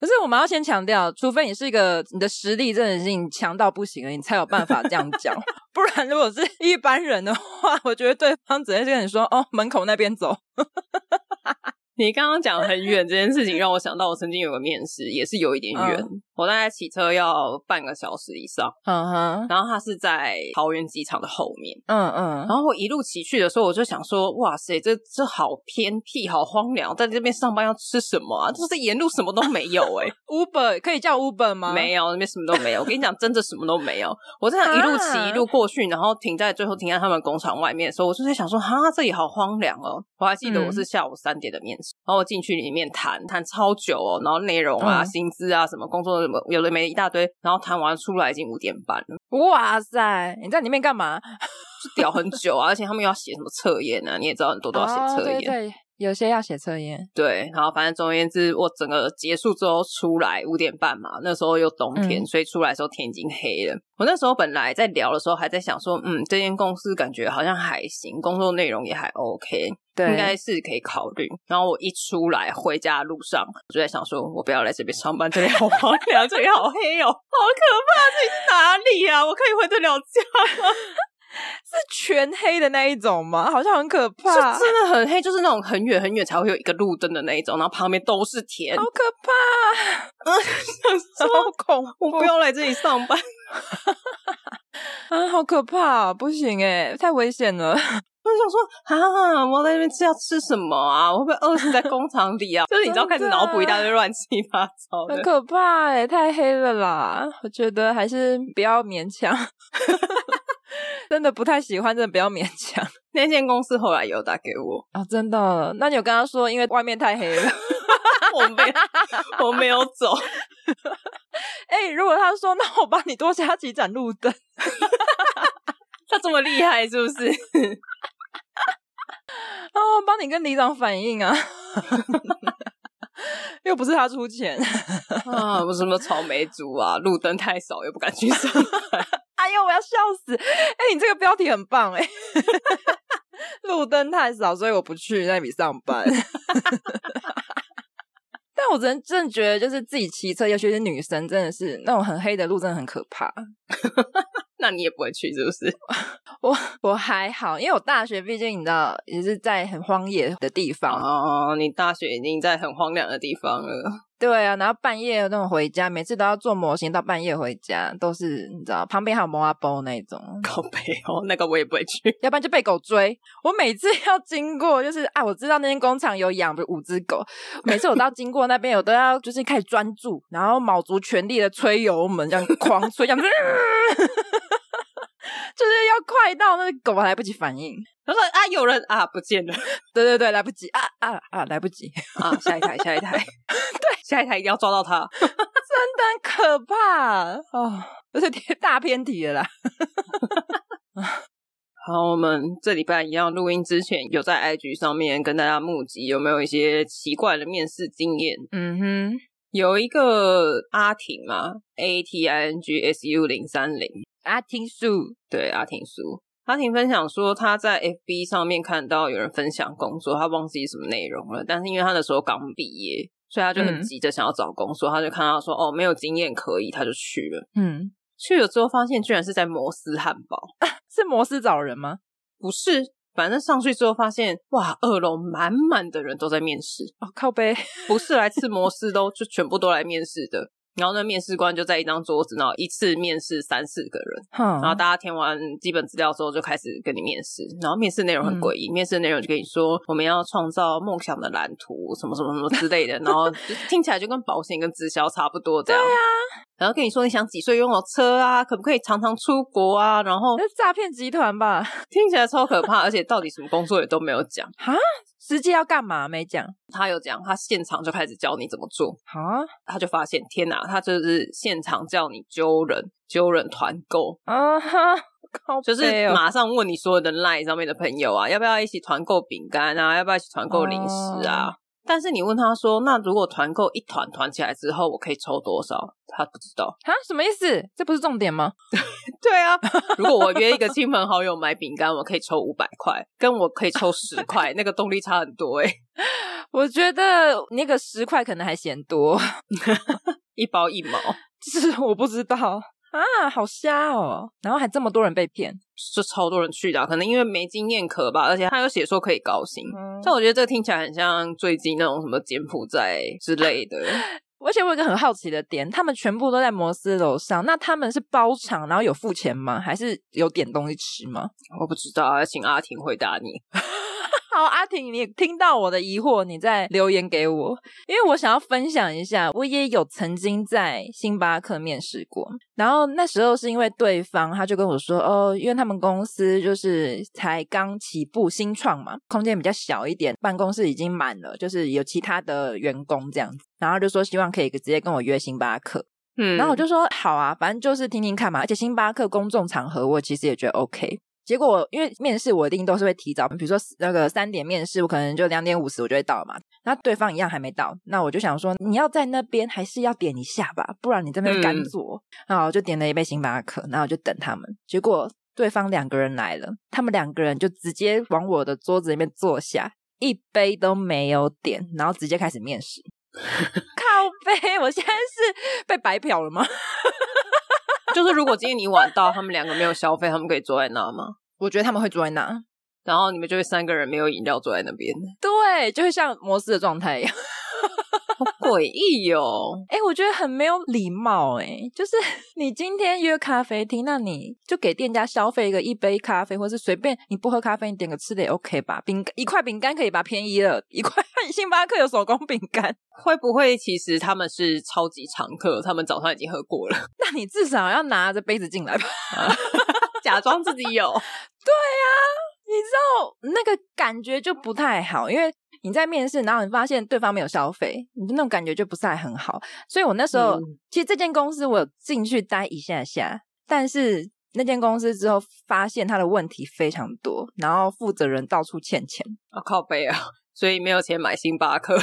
可是我们要先强调，除非你是一个你的实力真的已经强到不行了，你才有办法这样讲。(laughs) 不然，如果是一般人的话，我觉得对方直接跟你说：“哦，门口那边走。(laughs) ”你刚刚讲很远这件事情，让我想到我曾经有个面试，也是有一点远。嗯、我大概骑车要半个小时以上。嗯哼。然后他是在桃园机场的后面。嗯嗯。然后我一路骑去的时候，我就想说：哇塞，这这好偏僻，好荒凉，在这边上班要吃什么啊？就是沿路什么都没有哎、欸。(laughs) Uber 可以叫 Uber 吗？没有，那边什么都没有。我跟你讲，真的什么都没有。我这样一路骑一路过去，然后停在最后停在他们工厂外面的时候，我就在想说：哈，这里好荒凉哦。我还记得我是下午三点的面试，嗯、然后我进去里。面谈谈超久哦，然后内容啊、嗯、薪资啊、什么工作什么有的没一大堆，然后谈完出来已经五点半了。哇塞，你在里面干嘛？就屌很久啊，而且他们要写什么测验啊？你也知道很多都要写测验。哦对对有些要写测验，对，然后反正总而言之，我整个结束之后出来五点半嘛，那时候又冬天，嗯、所以出来的时候天已经黑了。我那时候本来在聊的时候还在想说，嗯，这间公司感觉好像还行，工作内容也还 OK，对，应该是可以考虑。然后我一出来回家的路上，我就在想说，我不要来这边上班，这里好荒凉，这里好黑哦，好可怕，这里是哪里啊？我可以回得了家吗？(laughs) 是全黑的那一种吗？好像很可怕，真的很黑，就是那种很远很远才会有一个路灯的那一种，然后旁边都是田，好可怕！(laughs) 嗯，超恐怖，我不要来这里上班。(laughs) 啊，好可怕，不行哎，太危险了。我就想说，啊，我在那边吃要吃什么啊？我会不会饿死在工厂里啊？就是你知道，开始脑补一大堆乱七八糟的，很可怕哎，太黑了啦！我觉得还是不要勉强。真的不太喜欢，真的不要勉强。(laughs) 那间公司后来有打给我啊、哦，真的？那你有跟他说，因为外面太黑了，(laughs) 我没，我没有走。哎、欸，如果他说，那我帮你多加几盏路灯。(laughs) 他这么厉害，是不是？哦，帮你跟里长反映啊，又不是他出钱啊，不是什么草莓族啊，路灯太少，又不敢去上班。哎呦，我要笑死！哎、欸，你这个标题很棒哎。(laughs) 路灯太少，所以我不去那里上班。(laughs) 但我真真的觉得，就是自己骑车，尤其是女生，真的是那种很黑的路，真的很可怕。(laughs) 那你也不会去，是不是？我我还好，因为我大学毕竟你知道，也是在很荒野的地方。哦，你大学已经在很荒凉的地方了。对啊，然后半夜那种回家，每次都要做模型到半夜回家，都是你知道，旁边还有摩阿波那种。(laughs) 狗背哦，那个我也不会去，(laughs) 要不然就被狗追。我每次 (laughs) 要经过，就是啊，我知道那间工厂有养五只狗，每次我都要经过那边，我都要就是开始专注，然后卯足全力的吹油门，这样狂吹，这样子。就是要快到那个狗还来不及反应，他说啊，有人啊不见了，(laughs) 对对对，来不及啊啊啊，来不及啊，下一台下一台，(laughs) 对，下一台一定要抓到它，(laughs) 真的很可怕哦，这是大偏题了啦。好，我们这礼拜一样录音之前，有在 IG 上面跟大家募集有没有一些奇怪的面试经验？嗯哼，有一个阿婷嘛，A T I N G S U 零三零。阿婷苏，对阿婷苏，阿婷分享说他在 FB 上面看到有人分享工作，他忘记什么内容了，但是因为他那时候刚毕业，所以他就很急着想要找工作，嗯、他就看到说哦没有经验可以，他就去了。嗯，去了之后发现居然是在摩斯汉堡，(laughs) 是摩斯找人吗？不是，反正上去之后发现哇，二楼满满的人都在面试。哦，靠背，不是来吃 (laughs) 摩斯都就全部都来面试的。然后那面试官就在一张桌子，然后一次面试三四个人，嗯、然后大家填完基本资料之后就开始跟你面试，然后面试内容很诡异，嗯、面试内容就跟你说我们要创造梦想的蓝图，什么什么什么之类的，然后听起来就跟保险跟直销差不多这样。对啊，然后跟你说你想几岁拥有车啊，可不可以常常出国啊？然后是诈骗集团吧？(laughs) 听起来超可怕，而且到底什么工作也都没有讲哈。实际要干嘛没讲？他有讲，他现场就开始教你怎么做。啊，他就发现天哪，他就是现场叫你揪人，揪人团购啊哈，就是马上问你所有的 LINE 上面的朋友啊，要不要一起团购饼干啊，要不要一起团购零食啊？哦但是你问他说，那如果团购一团团起来之后，我可以抽多少？他不知道啊？什么意思？这不是重点吗？(laughs) 对啊，如果我约一个亲朋好友买饼干，我可以抽五百块，跟我可以抽十 (laughs) 块，那个动力差很多哎、欸。(laughs) 我觉得那个十块可能还嫌多，一包一毛，是我不知道。啊，好瞎哦！然后还这么多人被骗，就超多人去的，可能因为没经验可吧，而且他有写说可以高薪，嗯、但我觉得这个听起来很像最近那种什么柬埔寨之类的。(laughs) 而且我有一个很好奇的点，他们全部都在摩斯楼上，那他们是包场，然后有付钱吗？还是有点东西吃吗？我不知道，要请阿婷回答你。(laughs) (laughs) 好，阿婷，你听到我的疑惑，你再留言给我，因为我想要分享一下，我也有曾经在星巴克面试过，然后那时候是因为对方他就跟我说，哦，因为他们公司就是才刚起步新创嘛，空间比较小一点，办公室已经满了，就是有其他的员工这样子，然后就说希望可以直接跟我约星巴克，嗯，然后我就说好啊，反正就是听听看嘛，而且星巴克公众场合我其实也觉得 OK。结果，因为面试我一定都是会提早，比如说那个三点面试，我可能就两点五十我就会到嘛。那对方一样还没到，那我就想说，你要在那边还是要点一下吧，不然你这边干坐。然后我就点了一杯星巴克，然后我就等他们。结果对方两个人来了，他们两个人就直接往我的桌子里面坐下，一杯都没有点，然后直接开始面试。(laughs) 靠背，我现在是被白嫖了吗？就是如果今天你晚到，他们两个没有消费，他们可以坐在那吗？我觉得他们会坐在那，然后你们就会三个人没有饮料坐在那边。对，就会像摩斯的状态一样，好诡异哦！哎、欸，我觉得很没有礼貌。哎，就是 (laughs) 你今天约咖啡厅，那你就给店家消费一个一杯咖啡，或是随便你不喝咖啡，你点个吃的也 OK 吧？饼干一块饼干可以吧？便宜了 (laughs) 一块，星巴克有手工饼干，会不会其实他们是超级常客？他们早上已经喝过了，(laughs) 那你至少要拿着杯子进来吧。假装自己有，对呀、啊，你知道那个感觉就不太好，因为你在面试，然后你发现对方没有消费，你那种感觉就不是太很好。所以我那时候、嗯、其实这间公司我有进去待一下下，但是那间公司之后发现他的问题非常多，然后负责人到处欠钱，啊靠背啊，所以没有钱买星巴克。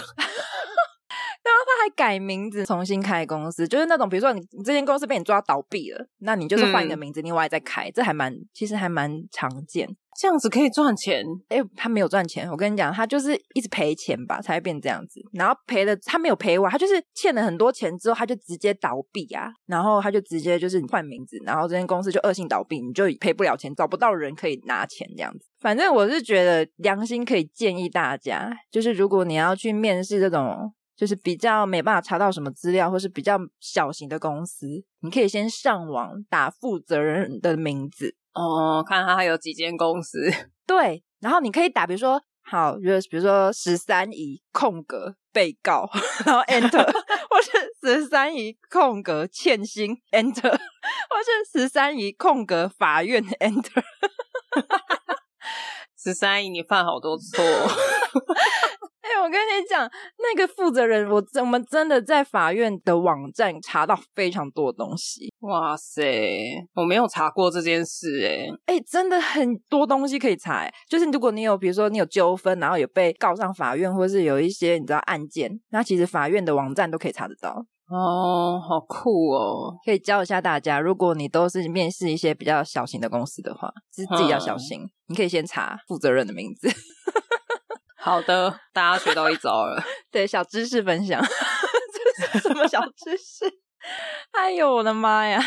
然后他还改名字，重新开公司，就是那种，比如说你你这间公司被你抓倒闭了，那你就是换一个名字，另外再开，嗯、这还蛮其实还蛮常见。这样子可以赚钱？哎，他没有赚钱，我跟你讲，他就是一直赔钱吧，才会变这样子。然后赔了，他没有赔完，他就是欠了很多钱之后，他就直接倒闭啊，然后他就直接就是换名字，然后这间公司就恶性倒闭，你就赔不了钱，找不到人可以拿钱这样子。反正我是觉得良心可以建议大家，就是如果你要去面试这种。就是比较没办法查到什么资料，或是比较小型的公司，你可以先上网打负责人的名字哦，看他还有几间公司。(laughs) 对，然后你可以打，比如说好，就是比如说十三姨空格被告，然后 enter，(laughs) 或是十三姨空格欠薪 enter，或是十三姨空格法院 enter。(laughs) 十三姨，你犯好多错。(laughs) 哎、欸，我跟你讲，那个负责人，我我们真的在法院的网站查到非常多东西。哇塞，我没有查过这件事哎、欸。哎、欸，真的很多东西可以查、欸。就是如果你有，比如说你有纠纷，然后有被告上法院，或是有一些你知道案件，那其实法院的网站都可以查得到。哦，好酷哦！可以教一下大家，如果你都是面试一些比较小型的公司的话，自自己要小心。嗯、你可以先查负责人的名字。(laughs) 好的，大家学到一招了。(laughs) 对，小知识分享，(laughs) 这是什么小知识？哎呦，我的妈呀！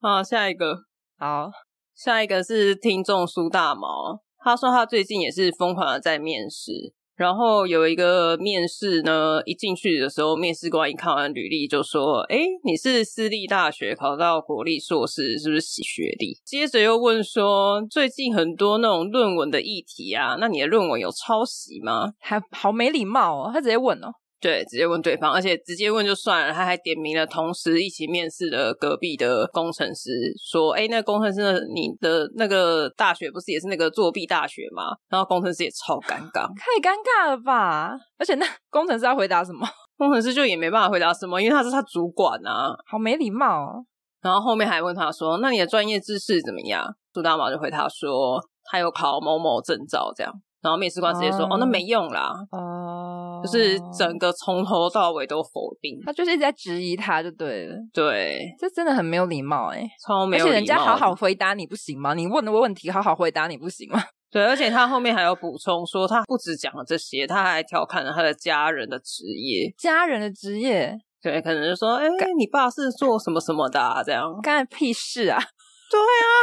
好，下一个，好，下一个是听众苏大毛，他说他最近也是疯狂的在面试。然后有一个面试呢，一进去的时候，面试官一看完履历就说：“哎，你是私立大学考到国立硕士，是不是学历？”接着又问说：“最近很多那种论文的议题啊，那你的论文有抄袭吗？”还好没礼貌哦，他直接问哦。对，直接问对方，而且直接问就算了，他还点名了同时一起面试的隔壁的工程师，说：“哎，那工程师的，你的那个大学不是也是那个作弊大学吗？”然后工程师也超尴尬，太尴尬了吧？而且那工程师要回答什么？(laughs) 工程师就也没办法回答什么，因为他是他主管啊，好没礼貌哦。然后后面还问他说：“那你的专业知识怎么样？”苏大毛就回他说：“他有考某某证照，这样。”然后面试官直接说：“ uh, 哦，那没用啦。”哦，就是整个从头到尾都否定，他就是一直在质疑他，就对了。对，这真的很没有礼貌哎，超没有礼貌。而且人家好好回答你不行吗？你问的问题好好回答你不行吗？(laughs) 对，而且他后面还有补充说，他不止讲了这些，他还调侃了他的家人的职业。家人的职业，对，可能就说：“哎，你爸是做什么什么的啊？”这样，干屁事啊！对啊，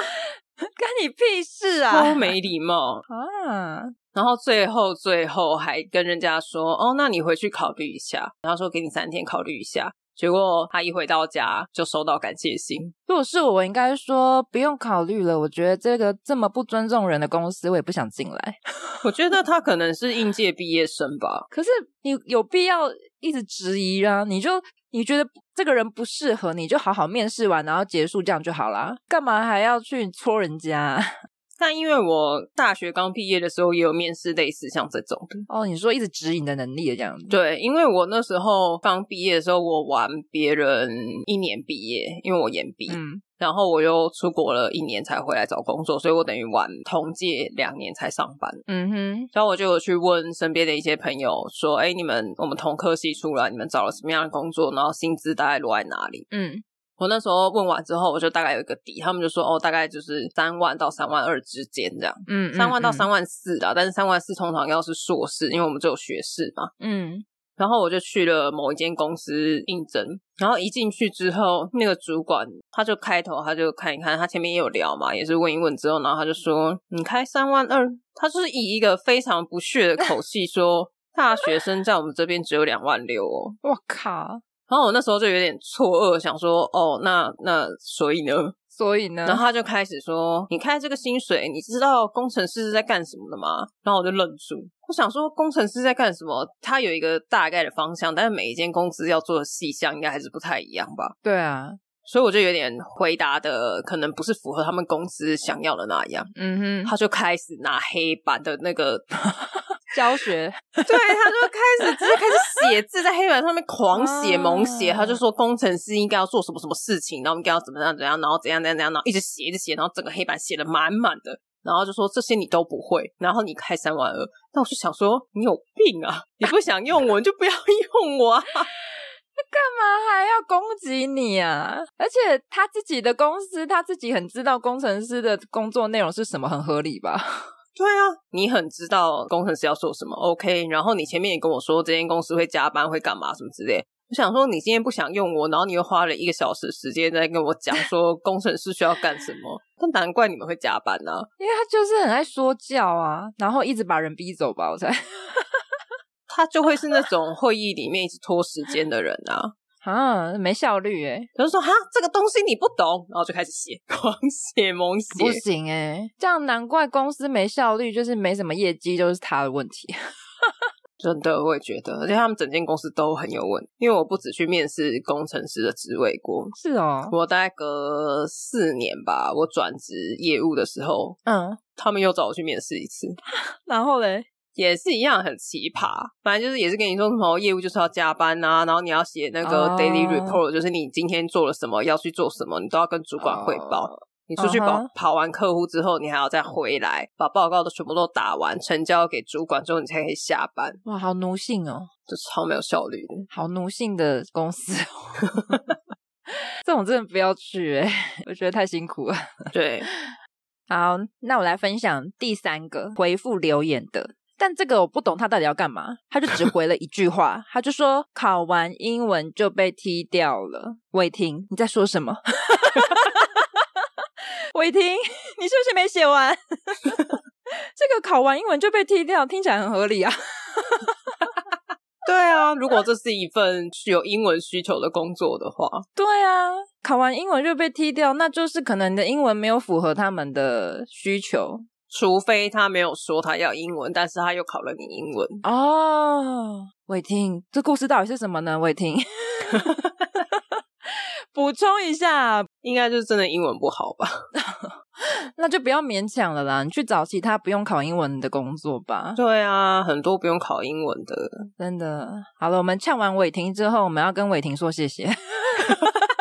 干你屁事啊！(laughs) 超没礼貌啊！然后最后最后还跟人家说：“哦，那你回去考虑一下。”然后说给你三天考虑一下。结果他一回到家就收到感谢信。如果是我，我应该说不用考虑了。我觉得这个这么不尊重人的公司，我也不想进来。(laughs) 我觉得他可能是应届毕业生吧。可是你有必要一直质疑啊？你就你觉得这个人不适合，你就好好面试完，然后结束这样就好啦。干嘛还要去戳人家？但因为我大学刚毕业的时候也有面试类似像这种的哦，你说一直指引的能力的这样子。对，因为我那时候刚毕业的时候，我晚别人一年毕业，因为我延毕，嗯，然后我又出国了一年才回来找工作，所以我等于晚同届两年才上班，嗯哼。然后我就有去问身边的一些朋友说：“哎，你们我们同科系出来，你们找了什么样的工作？然后薪资大概落在哪里？”嗯。我那时候问完之后，我就大概有一个底，他们就说哦，大概就是三万到三万二之间这样，嗯，三万到三万四的，但是三万四通常要是硕士，因为我们只有学士嘛，嗯，然后我就去了某一间公司应征，然后一进去之后，那个主管他就开头他就看一看，他前面也有聊嘛，也是问一问之后，然后他就说你开三万二，他就是以一个非常不屑的口气说，(laughs) 大学生在我们这边只有两万六哦，我靠。然后我那时候就有点错愕，想说哦，那那所以呢？所以呢？然后他就开始说：“你开这个薪水，你知道工程师是在干什么的吗？”然后我就愣住，我想说工程师在干什么？他有一个大概的方向，但是每一间公司要做的细项应该还是不太一样吧？对啊，所以我就有点回答的可能不是符合他们公司想要的那样。嗯哼，他就开始拿黑板的那个。教学，(laughs) 对，他就开始直接开始写字在黑板上面狂写猛写，他就说工程师应该要做什么什么事情，然后应该要怎么样怎样，然后怎样怎样怎样，然后一直写一直写，然后整个黑板写的满满的，然后就说这些你都不会，然后你开三万二，那我就想说你有病啊，你不想用我你就不要用我啊，(laughs) 那干嘛还要攻击你啊？而且他自己的公司，他自己很知道工程师的工作内容是什么，很合理吧？对啊，你很知道工程师要做什么，OK？然后你前面也跟我说这间公司会加班，会干嘛什么之类。我想说你今天不想用我，然后你又花了一个小时时间在跟我讲说工程师需要干什么，那难怪你们会加班呢、啊。因为他就是很爱说教啊，然后一直把人逼走吧，我猜。他就会是那种会议里面一直拖时间的人啊，啊，没效率诶。他就说哈，这个东西你不懂，然后就开始写，狂写猛写，不行诶，这样难怪公司没效率，就是没什么业绩，就是他的问题。(laughs) 真的，我也觉得，而且他们整间公司都很有问题。因为我不止去面试工程师的职位过，是哦，我大概隔四年吧，我转职业务的时候，嗯，他们又找我去面试一次，(laughs) 然后嘞，也是一样很奇葩。反正就是也是跟你说什么业务就是要加班啊，然后你要写那个 daily report，、oh. 就是你今天做了什么，要去做什么，你都要跟主管汇报。Oh. 你出去跑、uh huh. 跑完客户之后，你还要再回来把报告都全部都打完，成交给主管之后，你才可以下班。哇，好奴性哦，就超没有效率的，好奴性的公司哦。(laughs) 这种真的不要去诶，(laughs) 我觉得太辛苦了。对，好，那我来分享第三个回复留言的，但这个我不懂他到底要干嘛，他就只回了一句话，他就说考完英文就被踢掉了。伟霆，你在说什么？(laughs) 伟霆，你是不是没写完？(laughs) 这个考完英文就被踢掉，听起来很合理啊。(laughs) 对啊，如果这是一份具有英文需求的工作的话，对啊，考完英文就被踢掉，那就是可能你的英文没有符合他们的需求，除非他没有说他要英文，但是他又考了你英文哦。伟霆，这故事到底是什么呢？伟霆。(laughs) 补充一下，应该就是真的英文不好吧？(laughs) 那就不要勉强了啦，你去找其他不用考英文的工作吧。对啊，很多不用考英文的，真的。好了，我们呛完伟霆之后，我们要跟伟霆说谢谢，(laughs)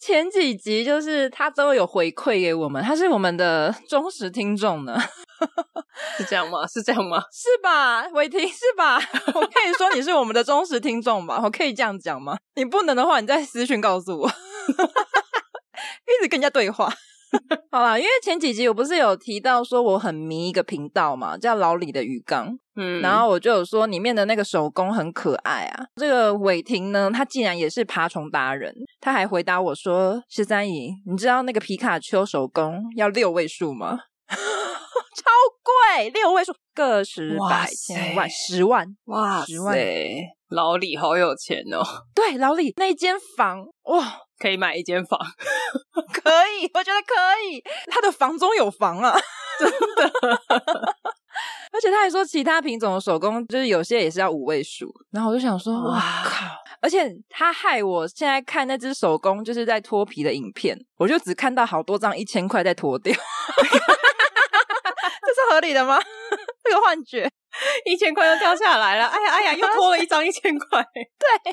前几集就是他都有回馈给我们，他是我们的忠实听众呢。(laughs) 是这样吗？是这样吗？是吧，伟霆是吧？(laughs) 我可以说你是我们的忠实听众吧？我可以这样讲吗？你不能的话，你再私讯告诉我，(laughs) 一直跟人家对话。(laughs) 好啦，因为前几集我不是有提到说我很迷一个频道嘛，叫老李的鱼缸，嗯，然后我就有说里面的那个手工很可爱啊。这个伟霆呢，他竟然也是爬虫达人，他还回答我说：“十三姨，你知道那个皮卡丘手工要六位数吗？” (laughs) 超贵，六位数，个十百千万十万，哇，十万！老李好有钱哦。(laughs) 对，老李那间房哇，可以买一间房，(laughs) 可以，我觉得可以。他的房中有房啊，真的。(laughs) 而且他还说，其他品种的手工就是有些也是要五位数。然后我就想说，哇靠！而且他害我现在看那只手工就是在脱皮的影片，我就只看到好多张一千块在脱掉。(laughs) 这是合理的吗？这个幻觉，一千块又掉下来了。哎呀哎呀，又脱了一张一千块。对，你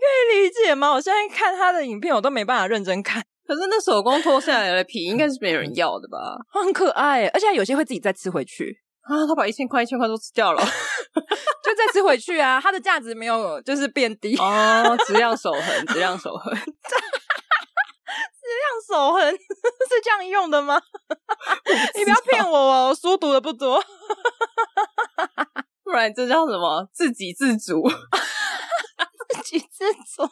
可以理解吗？我现在看他的影片，我都没办法认真看。可是那手工脱下来的皮，(laughs) 应该是没人要的吧？很可爱，而且有些会自己再吃回去啊。他把一千块一千块都吃掉了，(laughs) 就再吃回去啊。它的价值没有就是变低哦，(laughs) 质量守恒，质量守恒。质量守恒是这样用的吗？你不要骗我哦，我书读的不多，不然这叫什么？自给自足，自给自足。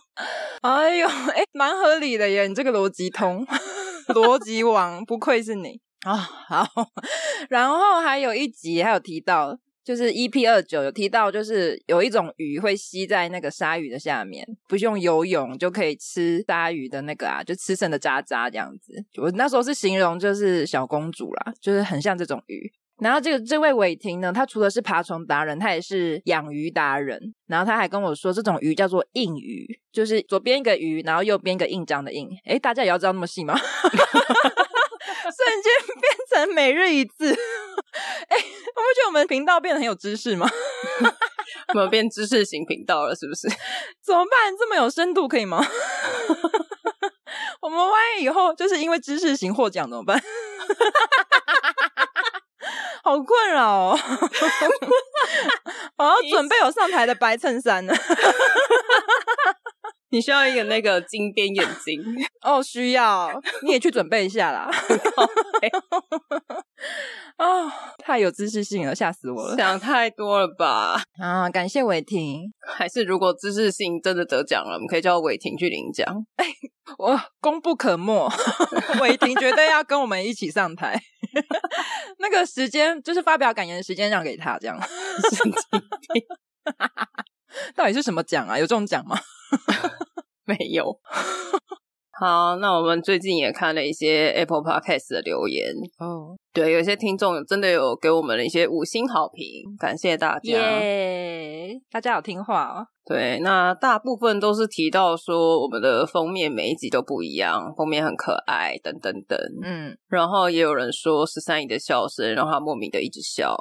哎呦，哎、欸，蛮合理的耶！你这个逻辑通，(laughs) 逻辑王，不愧是你啊、哦！好，(laughs) 然后还有一集还有提到。就是 EP 二九有提到，就是有一种鱼会吸在那个鲨鱼的下面，不用游泳就可以吃鲨鱼的那个啊，就吃剩的渣渣这样子。我那时候是形容就是小公主啦，就是很像这种鱼。然后这个这位伟霆呢，他除了是爬虫达人，他也是养鱼达人。然后他还跟我说，这种鱼叫做印鱼，就是左边一个鱼，然后右边一个印章的印。诶，大家也要知道那么细吗？(laughs) 瞬间变成每日一字，哎，我不觉得我们频道变得很有知识吗？(laughs) 我们变知识型频道了，是不是？(laughs) 怎么办？这么有深度可以吗？我们万一以后就是因为知识型获奖怎么办？好困扰哦！(laughs) 我要准备我上台的白衬衫呢。你需要一个那个金边眼睛 (laughs) 哦，需要，你也去准备一下啦。(laughs) (laughs) 哦，太有知识性了，吓死我了！想太多了吧？啊，感谢伟霆。还是如果知识性真的得奖了，我们可以叫伟霆去领奖。哎，我功不可没，伟霆绝对要跟我们一起上台。那个时间就是发表感言的时间让给他，这样。神经病，(laughs) 到底是什么奖啊？有这种奖吗？(laughs) 没有。(laughs) 好，那我们最近也看了一些 Apple Podcast 的留言哦，oh. 对，有些听众真的有给我们了一些五星好评，感谢大家，耶，yeah, 大家好听话哦。对，那大部分都是提到说我们的封面每一集都不一样，封面很可爱，等等等。嗯，然后也有人说十三姨的笑声让他莫名的一直笑，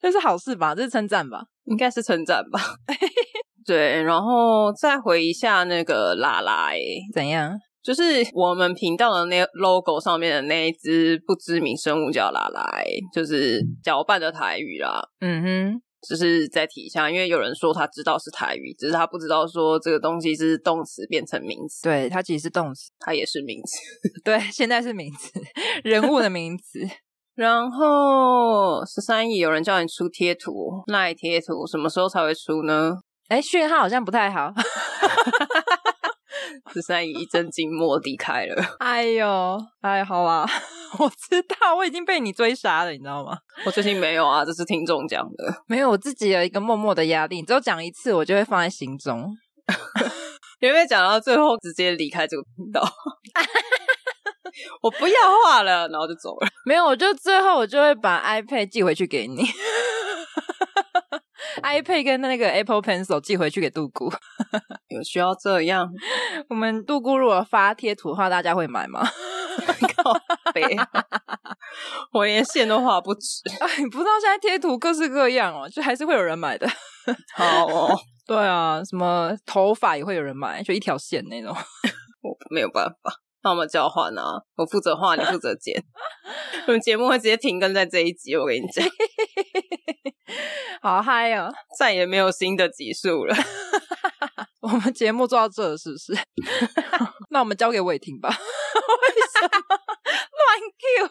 这是好事吧？这是称赞吧？应该是称赞吧。(laughs) 对，然后再回一下那个拉拉，怎样？就是我们频道的那 logo 上面的那一只不知名生物叫拉拉，就是搅拌的台语啦。嗯哼，就是再提一下，因为有人说他知道是台语，只是他不知道说这个东西是动词变成名词。对，它其实是动词，它也是名词。(laughs) 对，现在是名词，人物的名词。然后十三亿，有人叫你出贴图，那贴图什么时候才会出呢？哎，讯号好像不太好。(laughs) 十三姨一阵静默离开了。哎呦，哎，好啊，(laughs) 我知道，我已经被你追杀了，你知道吗？我最近没有啊，这是听众讲的。没有，我自己有一个默默的压力，你只有讲一次，我就会放在心中。有没有讲到最后直接离开这个频道？(laughs) 我不要画了，然后就走了。(laughs) 没有，我就最后我就会把 iPad 寄回去给你。(laughs) iPad 跟那个 Apple Pencil 寄回去给杜姑，(laughs) 有需要这样？我们杜姑如果发贴图的话，大家会买吗？靠背，我连线都画不直。哎，你不知道现在贴图各式各样哦，就还是会有人买的。好哦，对啊，什么头发也会有人买，就一条线那种。我没有办法，那我们交换啊，我负责画，你负责剪。我们节目会直接停更在这一集，我跟你讲。(laughs) 好嗨哦！再也没有新的集数了。(laughs) 我们节目做到这是不是？(laughs) 那我们交给伟霆吧。为什么乱 Q？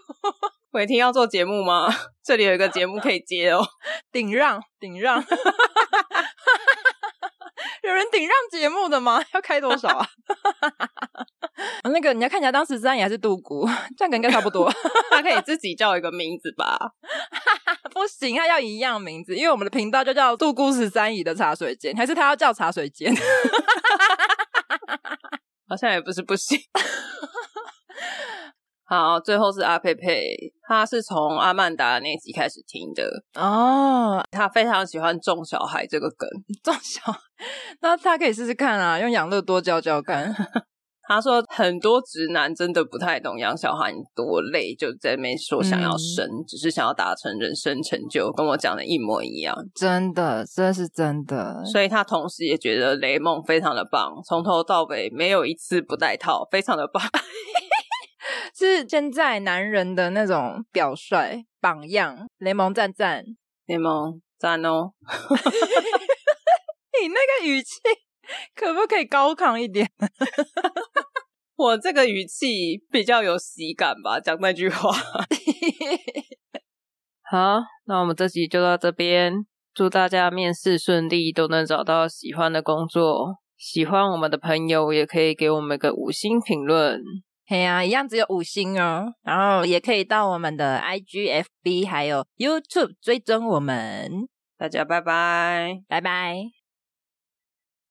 伟霆要做节目吗？这里有一个节目可以接哦。顶让，顶让。有人顶让节目的吗？要开多少啊？那个你要看起来当十三姨还是杜姑，这样应该差不多。(laughs) 他可以自己叫一个名字吧？(laughs) 不行，他要一样名字，因为我们的频道就叫杜姑十三姨的茶水间，还是他要叫茶水间？(laughs) 好像也不是不行。好，最后是阿佩佩，他是从阿曼达那集开始听的哦，他非常喜欢种小孩这个梗，种小孩，那他可以试试看啊，用养乐多教教看。他说很多直男真的不太懂养小孩多累，就在那边说想要生，嗯、只是想要达成人生成就，跟我讲的一模一样。真的，这是真的。所以他同时也觉得雷梦非常的棒，从头到尾没有一次不带套，非常的棒。(laughs) 是现在男人的那种表率榜样，雷蒙赞赞，雷蒙赞哦。(laughs) 你那个语气 (laughs) 可不可以高亢一点？(laughs) 我这个语气比较有喜感吧，讲那句话。(laughs) 好，那我们这集就到这边，祝大家面试顺利，都能找到喜欢的工作。喜欢我们的朋友也可以给我们个五星评论。嘿呀、啊，一样只有五星哦。然后也可以到我们的 IGFB 还有 YouTube 追踪我们。大家拜拜，拜拜。